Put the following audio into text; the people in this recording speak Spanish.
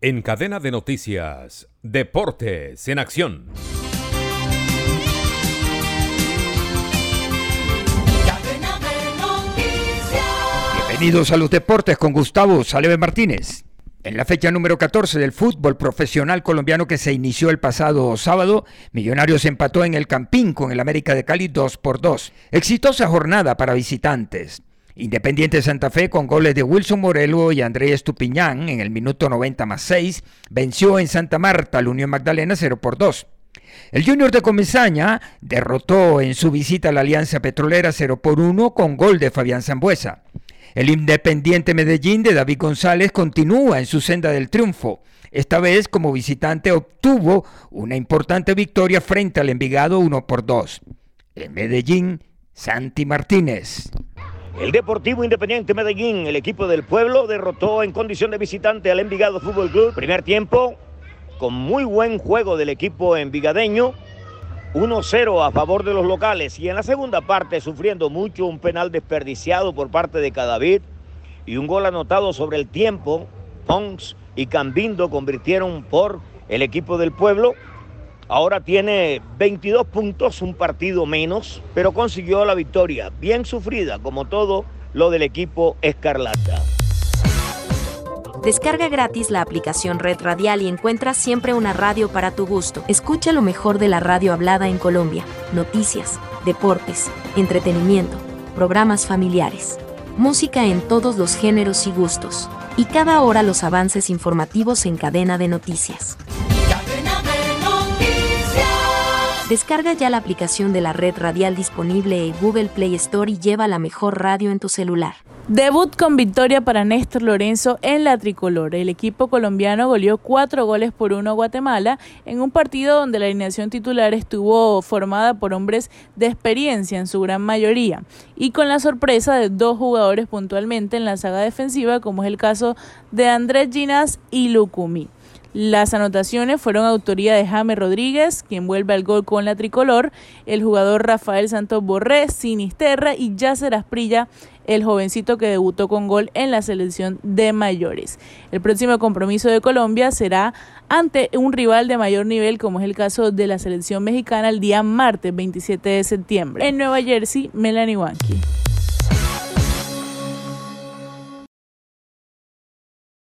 En cadena de noticias, Deportes en Acción. Bienvenidos a los deportes con Gustavo Saleve Martínez. En la fecha número 14 del fútbol profesional colombiano que se inició el pasado sábado, Millonarios empató en el Campín con el América de Cali 2 por 2. Exitosa jornada para visitantes. Independiente Santa Fe con goles de Wilson Morelo y Andrés Estupiñán en el minuto 90 más 6 venció en Santa Marta al Unión Magdalena 0 por 2. El Junior de Comesaña derrotó en su visita a la Alianza Petrolera 0 por 1 con gol de Fabián Zambuesa. El Independiente Medellín de David González continúa en su senda del triunfo. Esta vez como visitante obtuvo una importante victoria frente al Envigado 1 por 2. En Medellín, Santi Martínez. El Deportivo Independiente Medellín, el equipo del pueblo, derrotó en condición de visitante al Envigado Fútbol Club. Primer tiempo, con muy buen juego del equipo envigadeño. 1-0 a favor de los locales y en la segunda parte sufriendo mucho un penal desperdiciado por parte de Cadavid y un gol anotado sobre el tiempo. Pons y Cambindo convirtieron por el equipo del pueblo. Ahora tiene 22 puntos, un partido menos, pero consiguió la victoria, bien sufrida como todo lo del equipo Escarlata. Descarga gratis la aplicación Red Radial y encuentra siempre una radio para tu gusto. Escucha lo mejor de la radio hablada en Colombia, noticias, deportes, entretenimiento, programas familiares, música en todos los géneros y gustos, y cada hora los avances informativos en cadena de noticias. Descarga ya la aplicación de la red radial disponible en Google Play Store y lleva la mejor radio en tu celular. Debut con victoria para Néstor Lorenzo en la tricolor. El equipo colombiano goleó cuatro goles por uno a Guatemala en un partido donde la alineación titular estuvo formada por hombres de experiencia en su gran mayoría y con la sorpresa de dos jugadores puntualmente en la saga defensiva como es el caso de Andrés Ginas y Lucumi. Las anotaciones fueron autoría de Jaime Rodríguez, quien vuelve al gol con la tricolor, el jugador Rafael Santos Borré, Sinisterra y Yacer Asprilla, el jovencito que debutó con gol en la selección de mayores. El próximo compromiso de Colombia será ante un rival de mayor nivel, como es el caso de la selección mexicana, el día martes 27 de septiembre. En Nueva Jersey, Melanie Wanky.